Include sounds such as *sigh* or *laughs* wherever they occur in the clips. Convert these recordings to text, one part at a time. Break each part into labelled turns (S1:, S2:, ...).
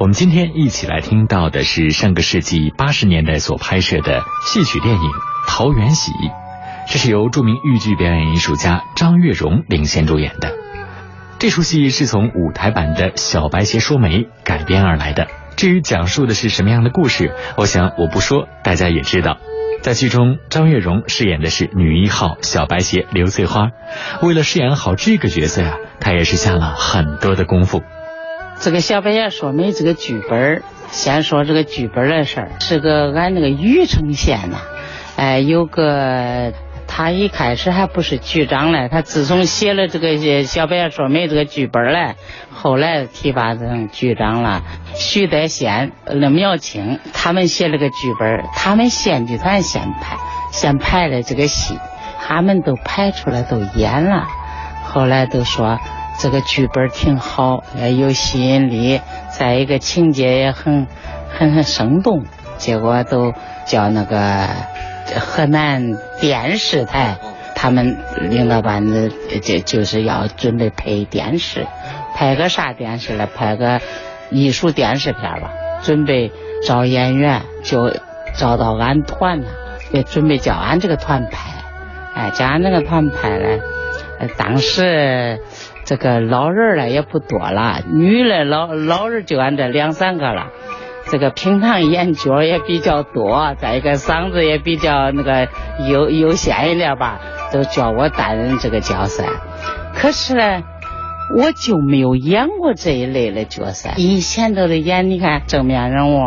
S1: 我们今天一起来听到的是上个世纪八十年代所拍摄的戏曲电影《桃园喜》，这是由著名豫剧表演艺术家张月荣领衔主演的。这出戏是从舞台版的《小白鞋说媒》改编而来的。至于讲述的是什么样的故事，我想我不说，大家也知道。在剧中，张月荣饰演的是女一号小白鞋刘翠花。为了饰演好这个角色呀，她也是下了很多的功夫。
S2: 这个小白鞋说媒这个剧本儿先说这个剧本的事儿，是个俺那个禹城县呐，哎，有个他一开始还不是局长嘞，他自从写了这个小白鞋说媒这个剧本嘞，后来提拔成局长了。徐德宪、那苗青他们写了个剧本，他们县剧团先排，先排了这个戏，他们都排出来都演了，后来都说。这个剧本挺好，有吸引力，再一个情节也很很很生动。结果都叫那个河南电视台，他们领导班子就就是要准备拍电视，拍个啥电视了？拍个艺术电视片吧。准备找演员，就找到俺团了，也准备叫俺这个团拍。哎，叫俺那个团拍嘞，当时。这个老人了也不多了，女的老老人就俺这两三个了。这个平常演角也比较多，再一个嗓子也比较那个优优先一点吧，都叫我担任这个角色。可是呢，我就没有演过这一类的角色。以前都是演，你看正面人物，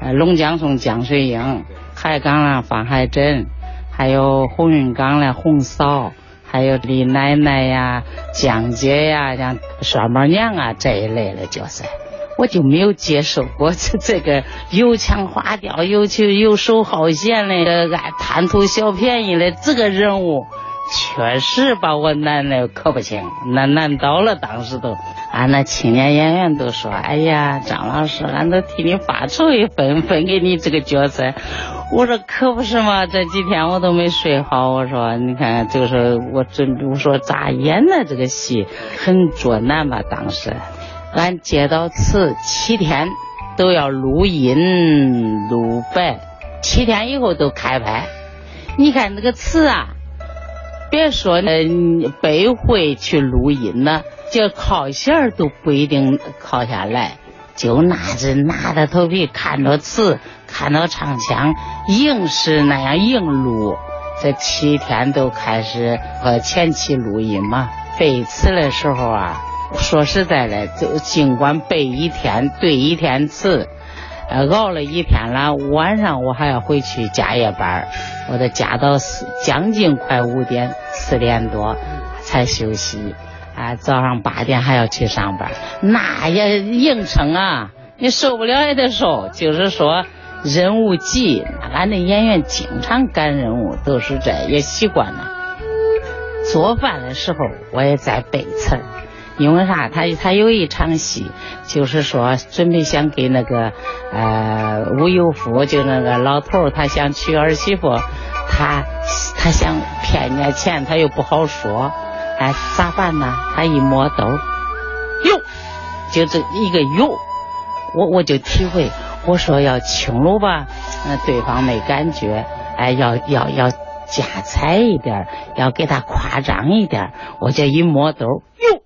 S2: 呃，龙江松、江水英，海港啊方海珍，还有红云岗的红嫂。还有李奶奶呀、江姐呀、像双毛娘啊这一类的角色，我就没有接受过这这个油腔滑调、尤其游手好闲的、爱贪图小便宜的这个人物，确实把我难的可不轻，难难倒了。当时都，俺那青年演员都说：“哎呀，张老师，俺都替你发愁一分，分给你这个角色。”我说可不是嘛，这几天我都没睡好。我说你看，就是我准我说咋演呢？这个戏很捉难吧？当时俺接到词七天都要录音录白，七天以后都开拍。你看那个词啊，别说那背会去录音呢，就靠弦都不一定靠下来，就拿着拿着头皮看着词。看到唱腔，硬是那样硬录，这七天都开始和前期录音嘛。背词的时候啊，说实在的，就尽管背一天对一天词，呃，熬了一天了，晚上我还要回去加夜班，我得加到四将近快五点四点多才休息，啊，早上八点还要去上班，那也硬撑啊，你受不了也得受，就是说。任务急，俺的演员经常赶任务，都是这也习惯了。做饭的时候我也在背词，因为啥？他他有一场戏，就是说准备想给那个呃吴有福，就那个老头，他想娶儿媳妇，他他想骗人家钱，他又不好说，哎，咋办呢？他一摸兜，哟，就这一个哟，我我就体会。我说要轻了吧，那对方没感觉。哎，要要要加彩一点，要给他夸张一点。我这一摸兜，哟，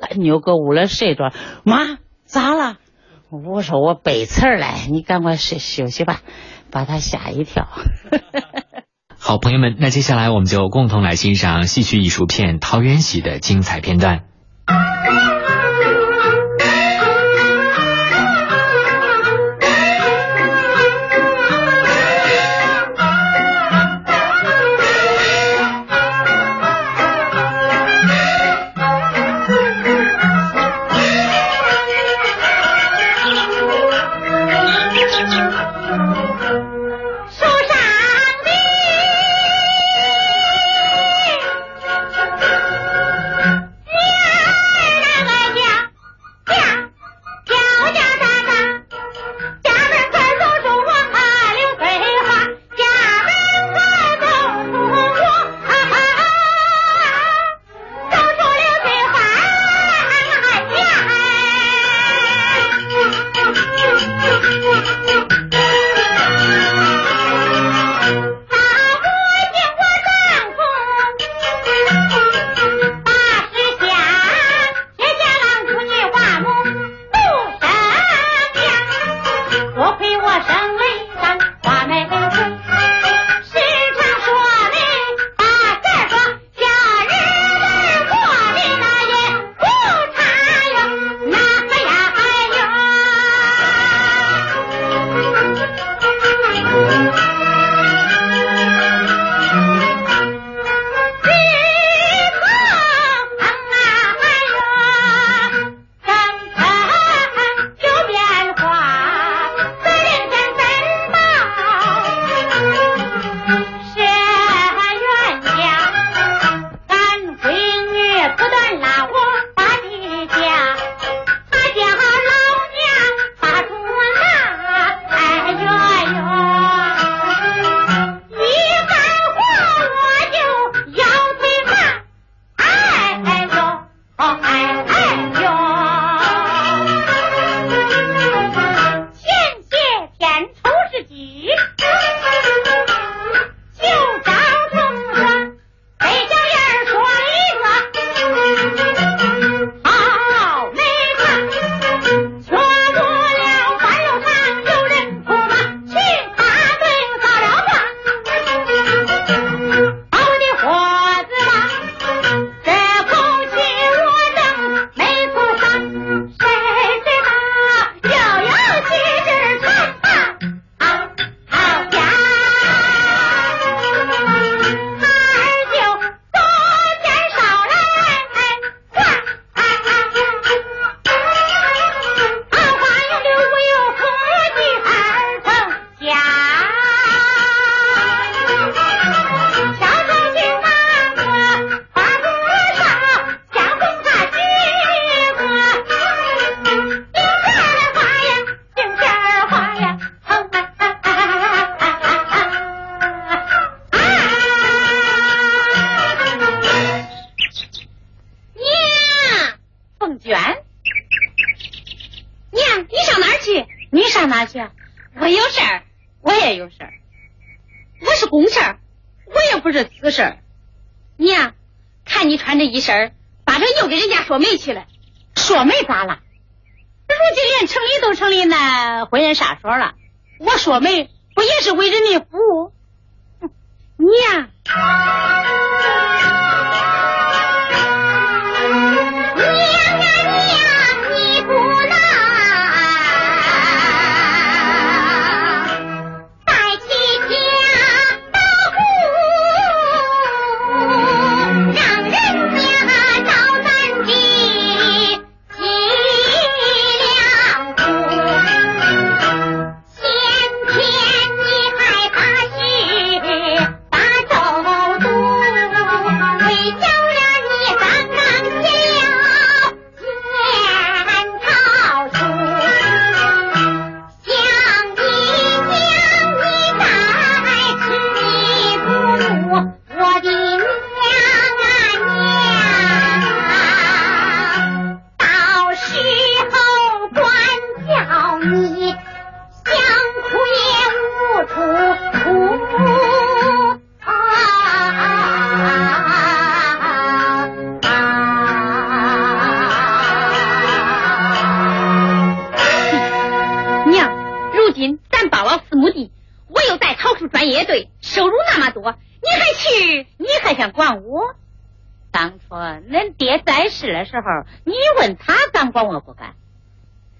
S2: 俺妞搁屋里睡着。妈，咋了？我说我背词儿嘞，你赶快睡休息吧，把他吓一跳。*laughs*
S1: 好，朋友们，那接下来我们就共同来欣赏戏曲艺术片《桃园喜》的精彩片段。Thank you.
S3: 你上哪去？我有事儿，我也有事儿。我是公事儿，我也不是私事儿。你呀，看你穿这一身，八成又给人家说媒去了。说媒咋了？如今连城里都成立那婚姻杀所了，我说媒不也是为人民服务？你呀。
S4: 如今咱包了四亩地，我又在桃树专业队收入那么多，你还去？你还想管我？当初恁爹在世
S3: 的时候，你问他敢管我不敢？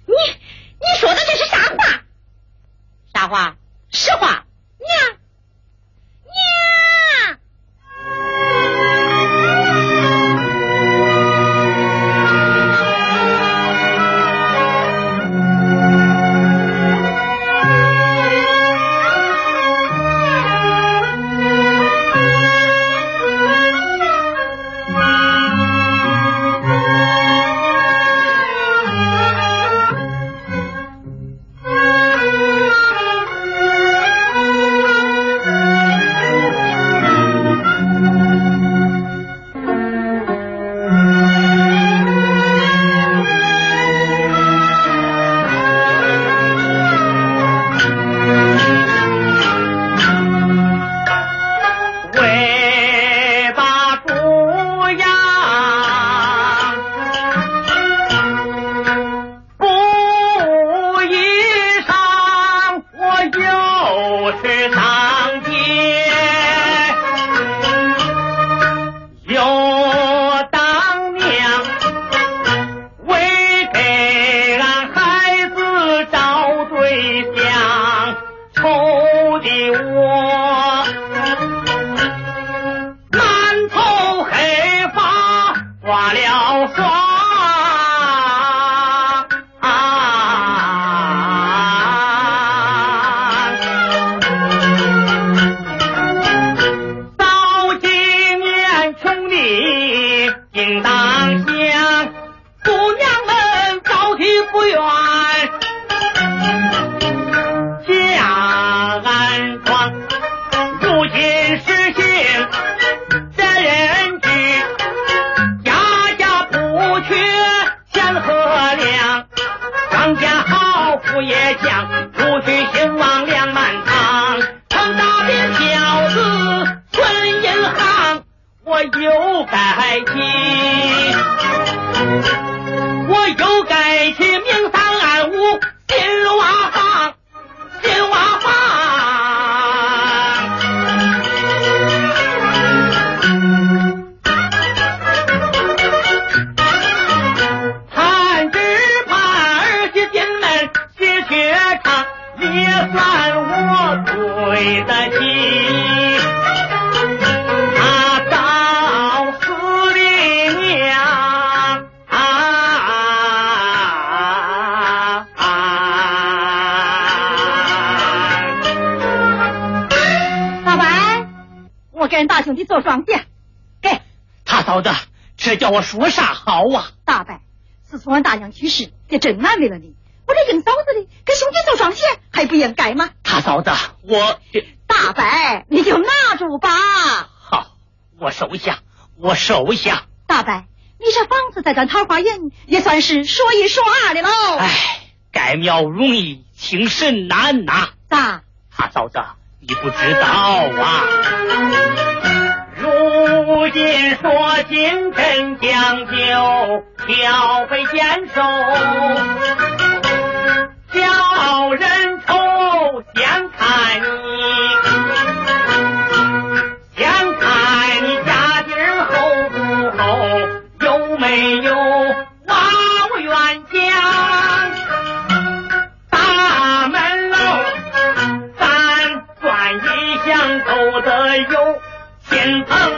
S3: 你你说的这是啥话？啥话？实话，娘。
S5: 谁想愁的我满头黑发化了霜
S6: 人大兄弟做庄稼，给。
S7: 他嫂子，这叫我
S5: 说啥好啊？
S6: 大伯，自从俺大娘去世，也真难为了你。我这硬嫂子的，给兄弟做双鞋，还不应该吗？
S5: 他嫂子，我
S6: 大伯，你就拿住吧。
S5: 好，我收下，我收下。
S6: 大伯，你这房子在咱桃花源，也算是说一说二的喽。
S5: 哎，盖庙容易，请神难呐。
S3: 咋？
S5: 他嫂子，你不知道啊？如今说亲真讲究，挑肥拣瘦，小人头。先看你，先看你家底厚不厚，有没有王员外？大门楼三砖一墙都得有，心疼。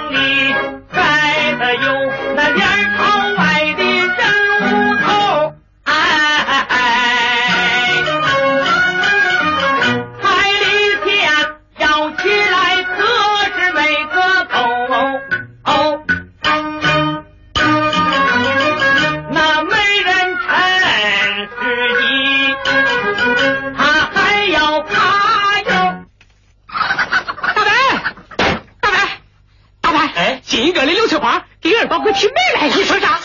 S8: 把宝
S5: 哥去没来
S3: 了？你说啥？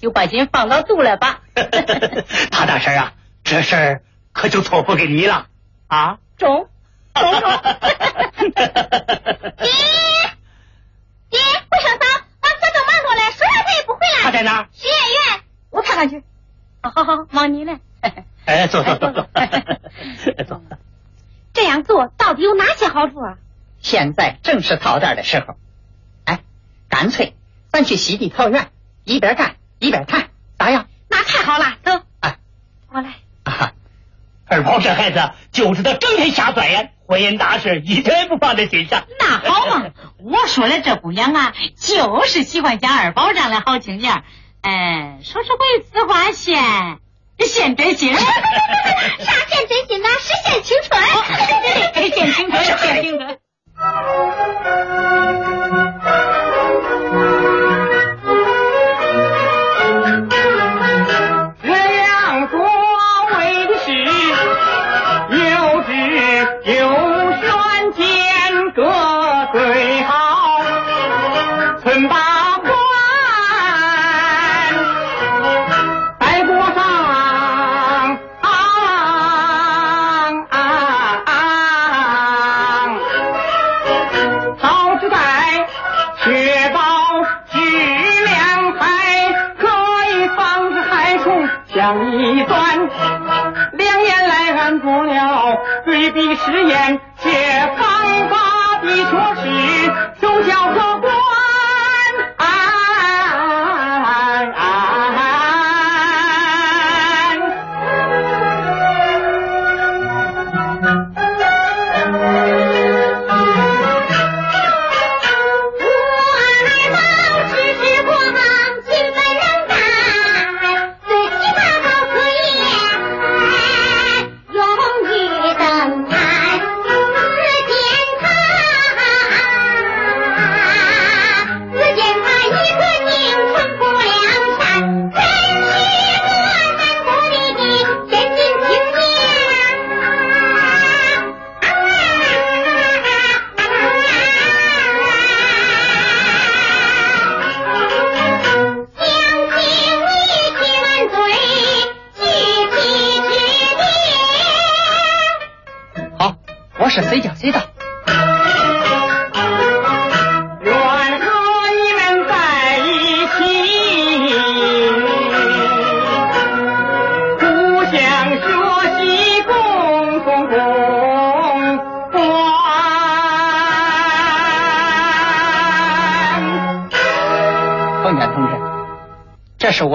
S3: 就把
S5: 心
S3: 放
S4: 到肚里吧。
S5: 他 *laughs* 大婶啊这事儿
S7: 可就错付给你了。啊？
S6: 中中中爹爹不上早我早就忙着嘞说啥他也不回来。
S7: 他在哪
S6: 儿？我看看去。
S4: 好好忙你的 *laughs*
S7: 哎坐坐坐 *laughs* 坐。
S9: 这样做到底有哪些好处啊？
S10: 现在正是套袋的时候。哎干脆咱去西地桃园一边干一边谈，咋样？
S9: 那太好了，走，
S10: 哎，
S9: 我来。
S7: 啊，二宝这孩子就知道整天瞎钻研，婚姻大事一点也不放在心上。
S4: 那好嘛，我说了，这姑娘啊，就是喜欢讲二宝这样的好青年。哎，说是为此话现现真心，*laughs*
S6: 啥现真心啊？是现青春。
S4: 对对对，现青春，现青春。
S3: 一段。两年来，俺做了对比实验，却方法的确是奏效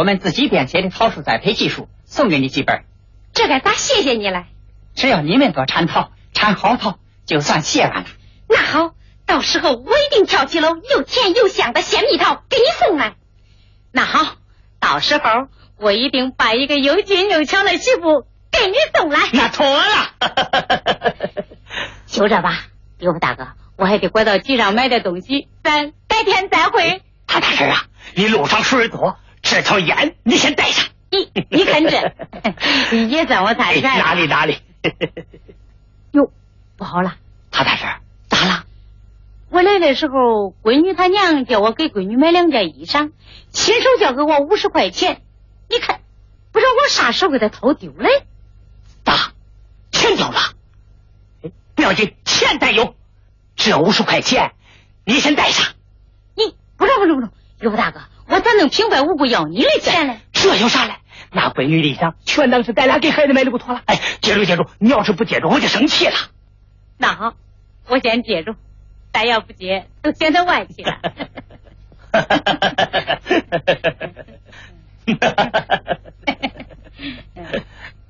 S3: 们
S10: 自己编写的桃树栽培技术，送给你几本。
S9: 这该咋谢谢你了？
S10: 只要你们多产桃，产好桃，就算谢完了。
S9: 那好，到时候我一定挑几篓又甜又香的鲜蜜桃给你送来。那好，到时候我一定把一个又俊又巧的媳妇给你送来。
S7: 那妥了。*laughs* *laughs*
S4: 就这吧，刘福大哥，我还得拐到集上买点东西，咱改天再会。
S7: 他大婶啊，你路上水多，这条烟你先带上。
S4: 你你看这，你 *laughs* 也算我
S7: 哎
S4: 财产。
S7: 哪里哪里。*laughs*
S4: 哟，不好了，
S7: 他大婶咋了？
S4: 我来的时候，闺女她娘叫我给闺女买两件衣裳，亲手交给我五十块钱。你看，不知道我啥时候给她偷丢了。
S7: 咋？钱丢了？哎不要紧，钱带有，这五十块钱你先带上。
S4: 你不中不中不中，刘大哥，我咋能平白无故要你的钱呢？
S7: 这有啥嘞？那闺女的衣裳全当是咱俩给孩子买的不妥了。哎，接住接住，你要是不接住，我就生气了。
S4: 那好，我先接住，再要不接，都显得外气了。*laughs*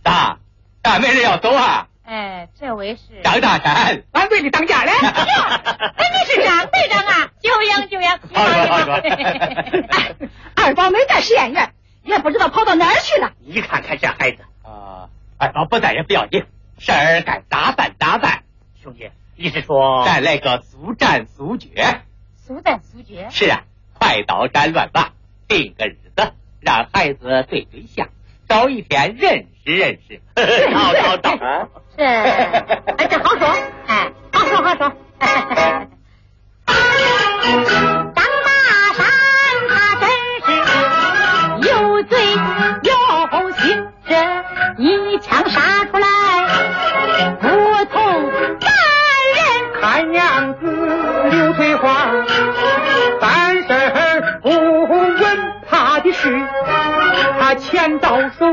S11: 大大没人要走啊！
S4: 哎，这位是
S11: 张大山，
S7: 俺闺女当家嘞。
S4: 哎，你是张队长啊？久仰久仰。
S11: 好说好
S6: 二宝没在实验院，也不知道跑到哪儿去了。
S7: 你看看这孩子，
S11: 啊，二宝不在也不要紧，事儿该咋办咋办。
S7: 兄弟，你是说
S11: 再来个速战速决？
S4: 速战速决。
S11: 是啊，快刀斩乱麻，定个日子，让孩子对对象，找一天认识认识
S7: 到
S4: 到到这好说哎好说好说
S6: 张大山他真是有嘴有心这一枪杀出来
S5: 不
S6: 同凡人看样子刘翠花办事不问他的事他钱
S1: 到手。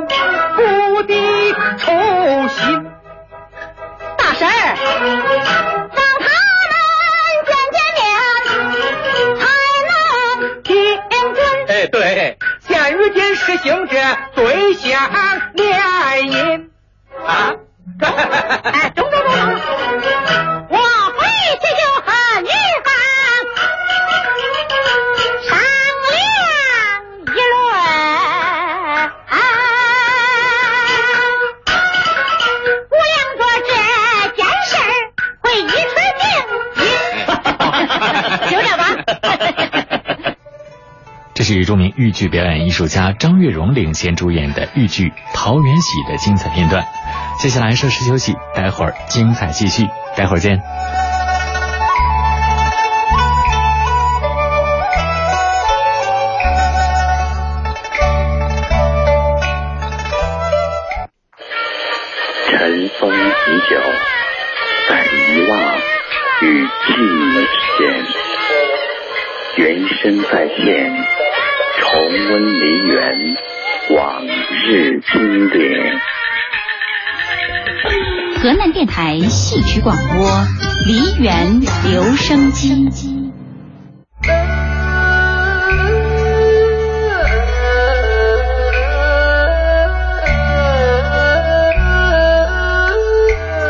S1: 著名豫剧表演艺术家张月荣领衔主演的豫剧《桃源喜》的精彩片段。接下来稍事休息，待会儿精彩继续，待会儿见。
S12: 梨园
S13: 留声机》。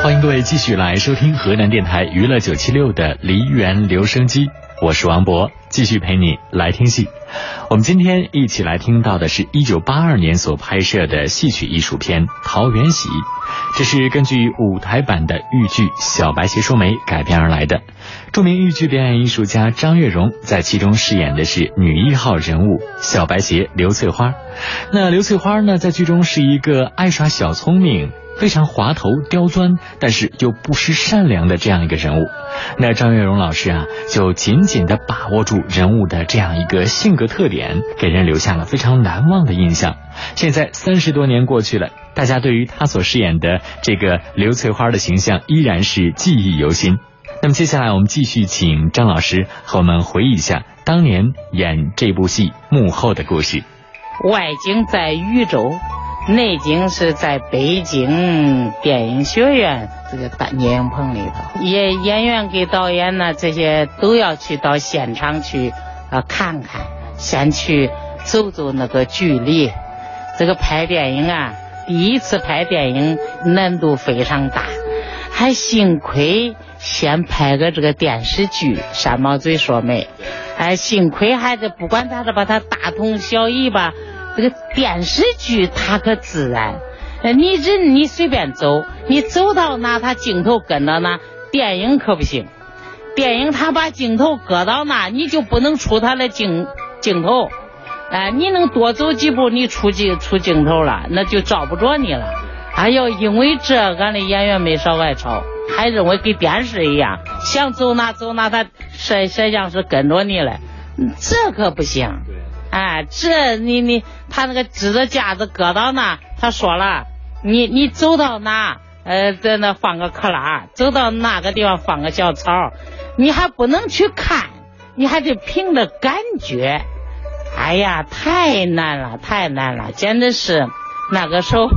S1: 欢迎各位继续来收听河南电台娱乐九七六的梨园留声机，我是王博，继续陪你来听戏。我们今天一起来听到的是一九八二年所拍摄的戏曲艺术片《桃源喜》，这是根据舞台版的豫剧《小白鞋说媒》改编而来的。著名豫剧表演艺术家张月荣在其中饰演的是女一号人物小白鞋刘翠花。那刘翠花呢，在剧中是一个爱耍小聪明。非常滑头刁钻，但是又不失善良的这样一个人物，那张月荣老师啊，就紧紧的把握住人物的这样一个性格特点，给人留下了非常难忘的印象。现在三十多年过去了，大家对于他所饰演的这个刘翠花的形象依然是记忆犹新。那么接下来我们继续请张老师和我们回忆一下当年演这部戏幕后的故事。
S2: 外景在禹州。内景是在北京电影学院这个大电影棚里头，演演员给导演呢这些都要去到现场去啊看看，先去走走那个距离。这个拍电影啊，第一次拍电影难度非常大，还幸亏先拍个这个电视剧《山毛嘴说媒》，哎，幸亏还是不管咋着把它大同小异吧。这个电视剧它可自然，你人你随便走，你走到哪它镜头跟到哪。电影可不行，电影它把镜头搁到哪，你就不能出它的镜镜头。哎，你能多走几步，你出镜出镜头了，那就找不着你了。哎呦，因为这俺的演员没少挨吵，还认为跟电视一样，想走哪走哪，他摄摄像师跟着你了，这可不行。哎，这你你他那个支着架子搁到那，他说了，你你走到哪，呃，在那放个克拉，走到那个地方放个小草，你还不能去看，你还得凭着感觉。哎呀，太难了，太难了，简直是那个时候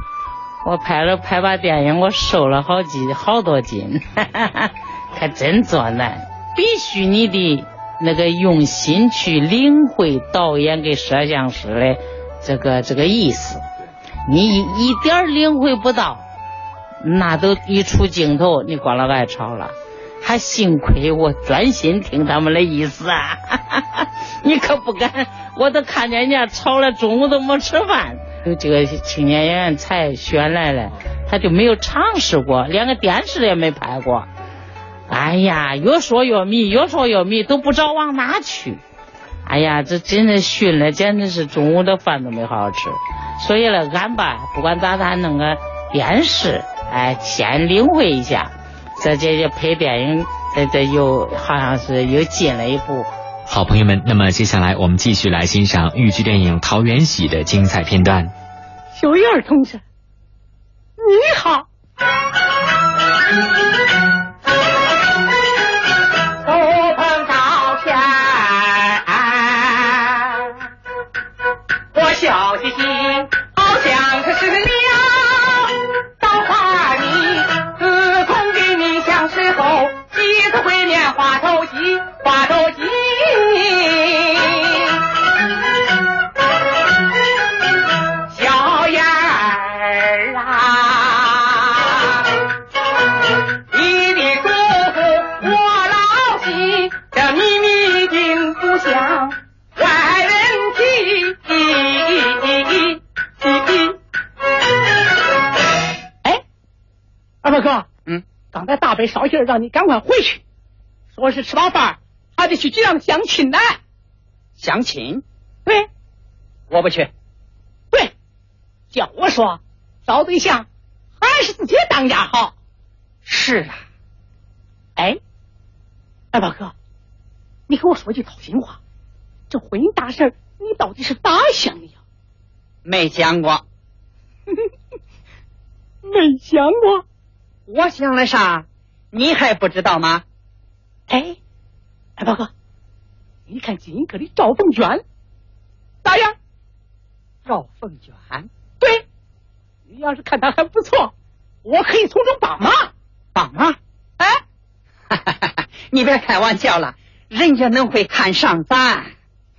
S2: 我拍了拍把电影，我瘦了好几好多斤，哈哈哈可真作难，必须你得。那个用心去领会导演给摄像师的这个这个意思，你一一点领会不到，那都一出镜头，你光了爱吵了。还幸亏我专心听他们的意思啊！*laughs* 你可不敢，我都看见人家吵了，中午都没吃饭。有这个青年演员才选来了，他就没有尝试过，连个电视也没拍过。哎呀，越说越迷，越说越迷，都不知道往哪去。哎呀，这真的熏了，简直是中午的饭都没好好吃。所以呢，俺吧，不管咋咋弄个电视，哎，先领会一下。这这这拍电影，这这又好像是又进了一步。
S1: 好朋友们，那么接下来我们继续来欣赏豫剧电影《桃源喜》的精彩片段。
S7: 小燕同志，你好。
S10: 嗯，
S5: 刚才大伯捎信儿让你赶快回去，说是吃饱饭还得去街上相亲呢。
S10: 相亲，
S5: 对
S10: 我不去。
S5: 对，叫我说找对象还是自己当家好。
S10: 是啊，
S5: 哎，二宝哥，你给我说句掏心话，这婚姻大事你到底是咋想的呀？
S10: 没想过。*laughs*
S5: 没想过。
S10: 我想了啥？你还不知道吗？
S5: 哎，二伯哥，你看金阁的赵凤娟咋样？
S10: 赵凤娟，
S5: 对，你要是看她还不错，我可以从中帮忙。
S10: 帮忙？
S5: 哎，
S10: 哈哈哈哈！你别开玩笑了，人家能会看上咱。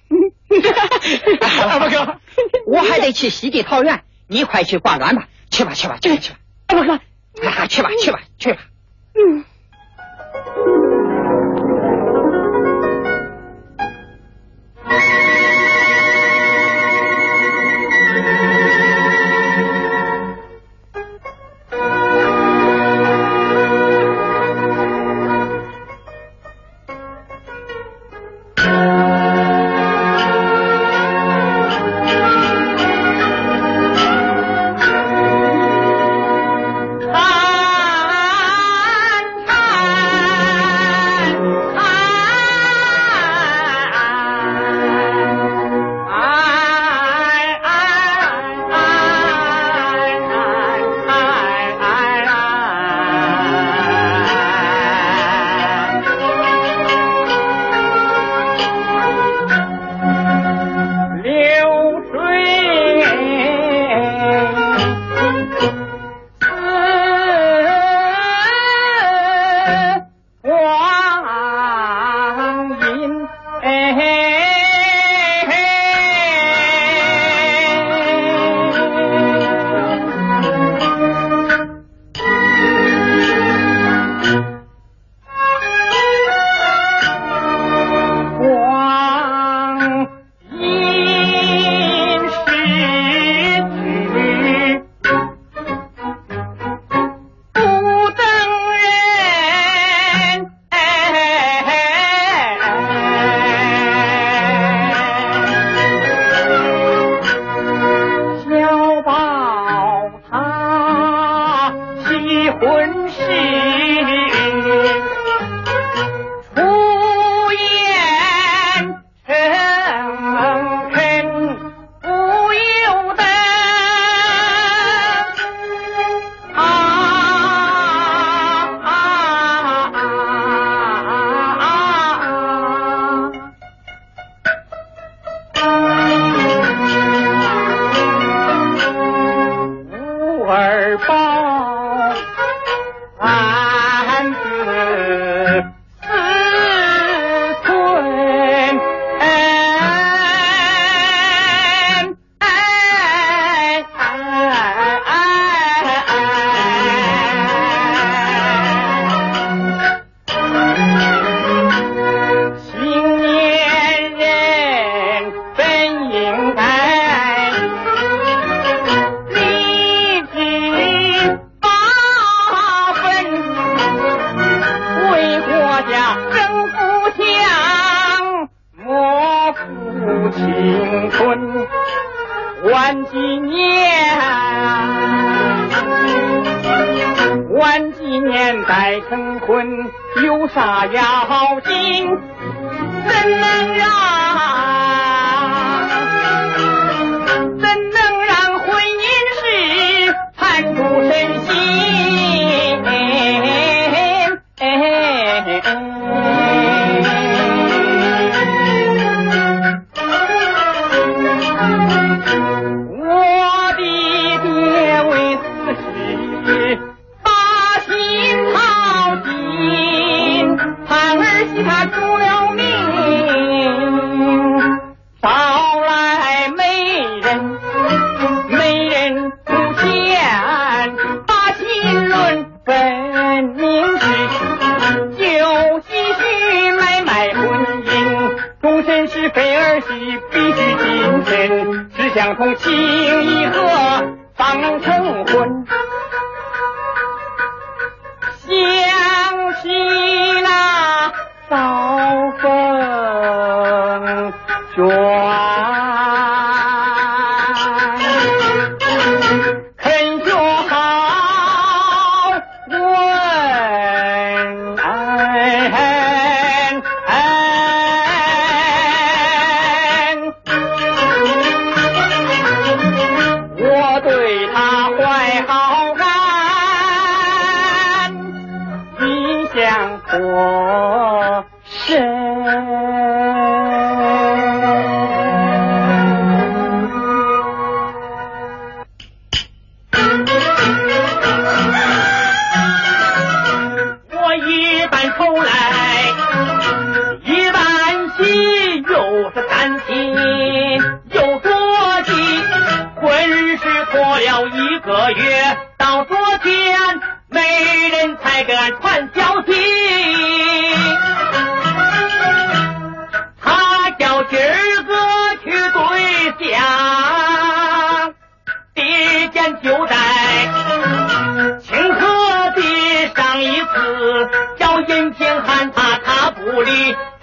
S10: *laughs*
S5: 二宝哥，
S10: 我还得去西地桃园，你快去挂卵吧，去吧，去吧，去吧，去吧。
S5: 二宝哥，
S10: 啊，去吧，去吧，去吧。
S5: 嗯。
S14: 终身是非儿戏，必须谨慎。只想同情衣合方能成婚。
S5: 想起那刀锋。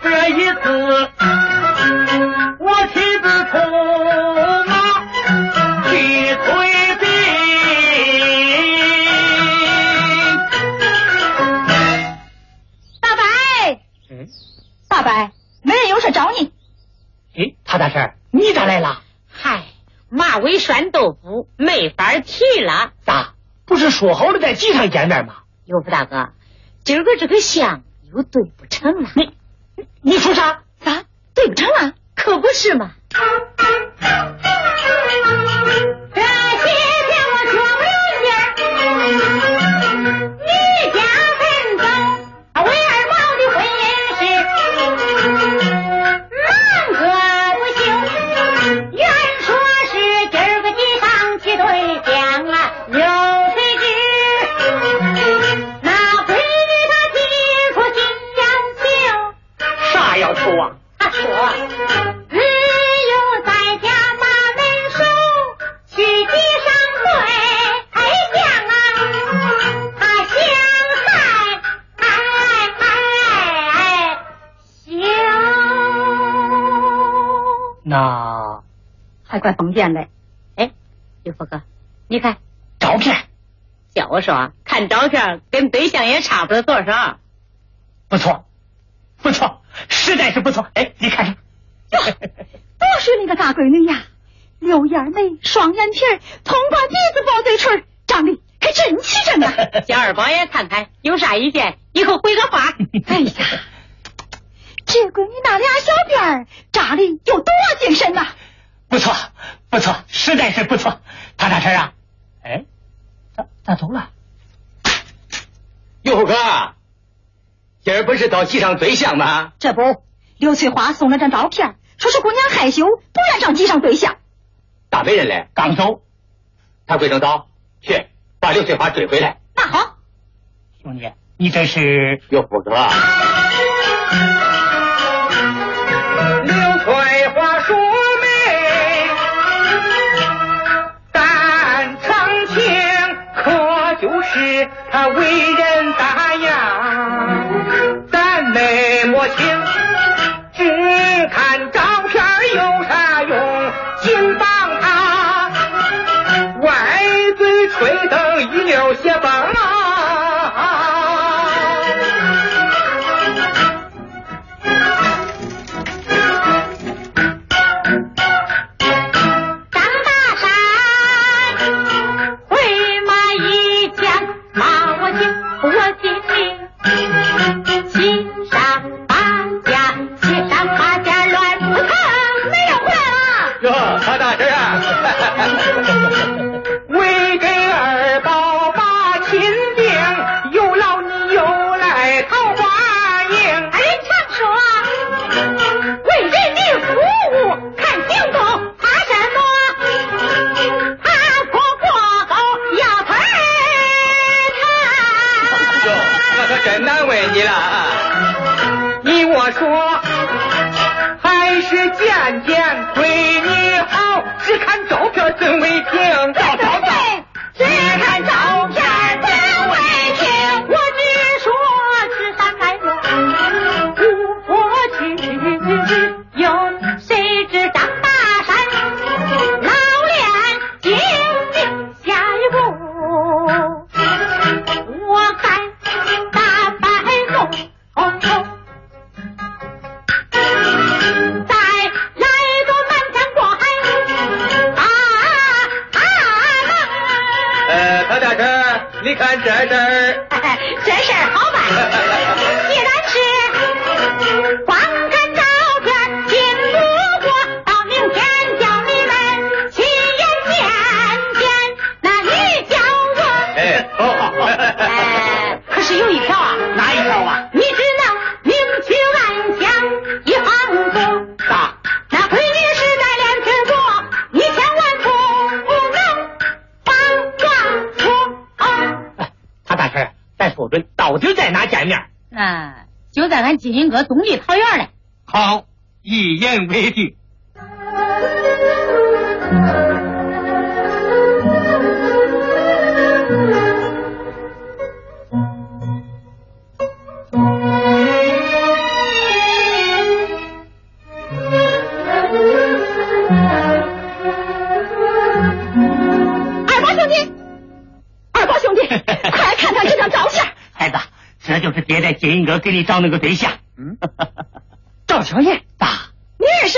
S5: 这一次，我亲自出马去催兵。
S6: 大白，大白，没人有事找你。
S7: 哎，陶大婶，你咋来了？
S2: 嗨，马尾拴豆腐没法提了。
S7: 咋？不是说好了在集上见面吗？
S2: 尤福大哥，今儿个这个相又对不成了。
S7: 你你说啥？
S6: 啊对不成了？
S2: 可不是嘛。
S3: 这 *laughs*
S6: 还怪封建的。
S2: 哎，刘福哥，你看，
S7: 照片
S2: 叫我说，看照片跟对象也差不了多少。
S7: 不错，不错，实在是不错。哎，你看看，
S6: 多是那个大闺女呀，柳眼眉，双眼皮儿，通瓜鼻子，薄嘴唇，长得还真齐整呢。*laughs*
S2: 叫二宝也看看，有啥意见，以后回个话。*laughs*
S6: 哎呀，这闺女那俩小辫儿扎的有多精神呐！
S7: 不错，不错，实在是不错。唐大婶啊，哎，咋咋走了？
S11: 哟虎哥，今儿不是到集上对象吗？
S6: 这不，刘翠花送了张照片，说是姑娘害羞，不愿上集上对象。
S11: 大媒人嘞，
S7: 刚走。
S11: 他归正早，去把刘翠花追回来。
S6: 那好，
S7: 兄弟，你这是
S11: 有虎哥，*laughs*
S5: 是他为人大
S4: 就在俺金银阁东丽桃园嘞。
S7: 好，一言为定。
S6: 这
S7: 就是爹在金银阁给你找那个对象。
S10: 嗯，*laughs* 赵小燕，
S7: 爸，
S6: 你也是？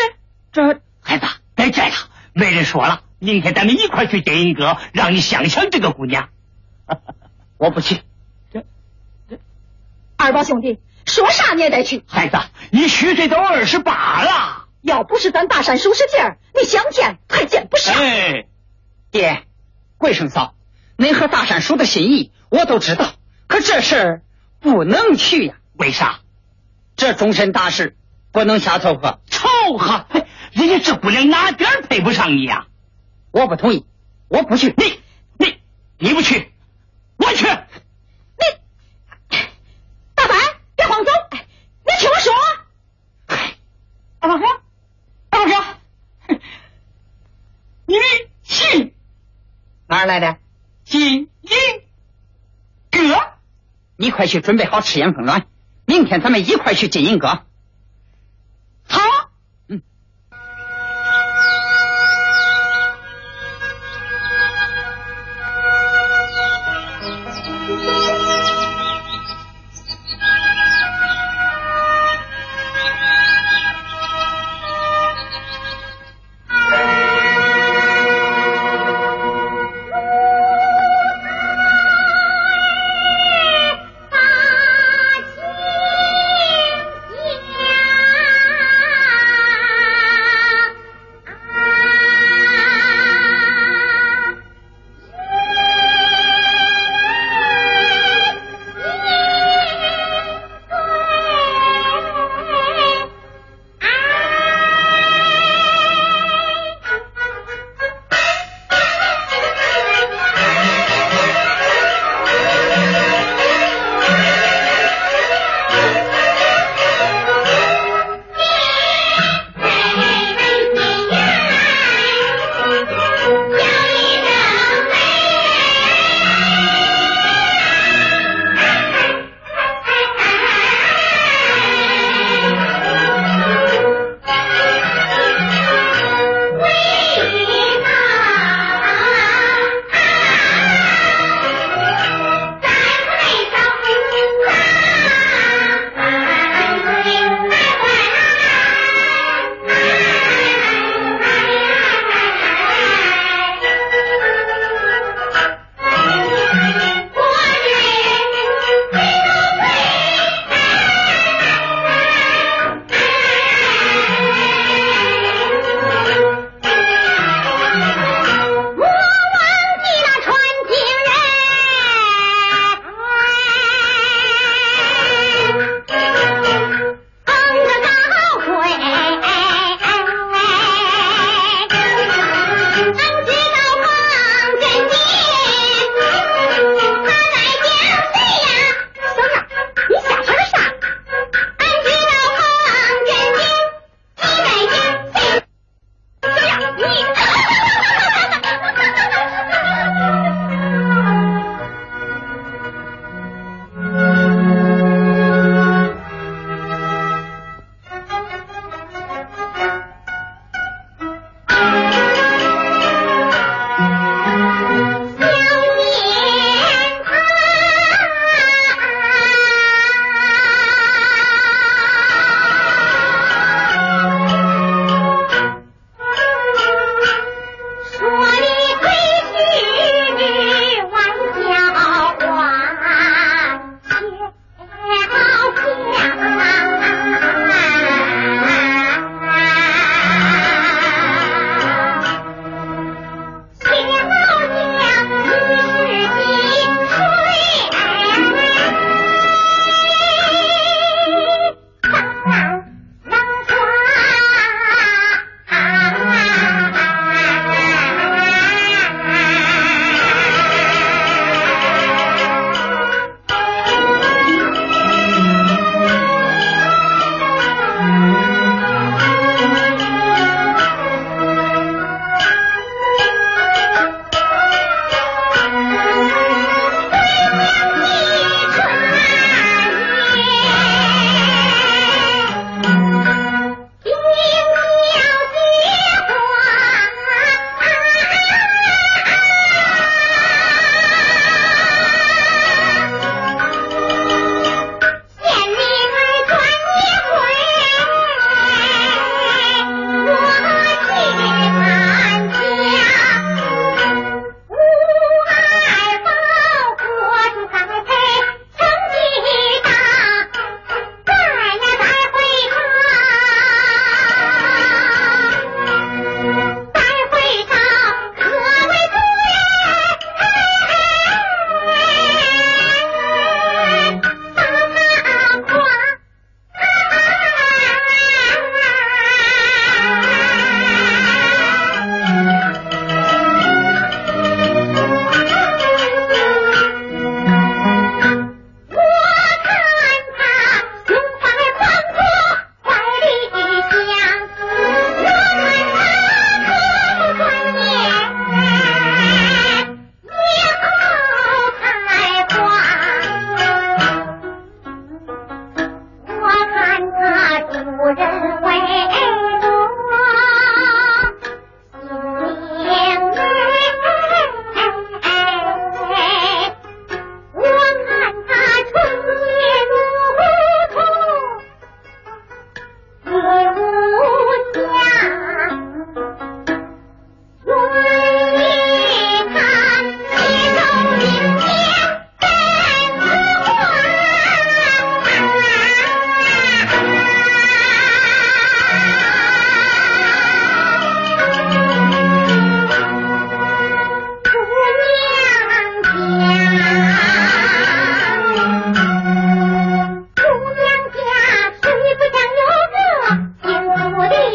S10: 这
S7: 孩子，别这样，没人说了，明天咱们一块去金银阁，让你想想这个姑娘。*laughs*
S10: 我不去。
S6: 二宝兄弟，说啥你也得去。
S7: 孩子，你虚岁都二十八了。
S6: 要不是咱大山叔使劲儿，你想见还见不上。
S7: 哎，
S10: 爹，桂生嫂，您和大山叔的心意我都知道，可这事儿不能去呀。
S7: 为啥？
S10: 这终身大事不能瞎凑合。
S7: 凑合，嘿人家这姑娘哪点配不上你呀、
S10: 我不同意，我不去。
S7: 你你你不去，我去。
S6: 你大凡，别慌走，哎你听我说。
S15: 二宝哥，大宝哥，你的信
S10: 哪儿来的？
S15: 金银阁。
S10: 你快去准备好吃盐凤卵，明天咱们一块去金银阁。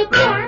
S10: परिप्रा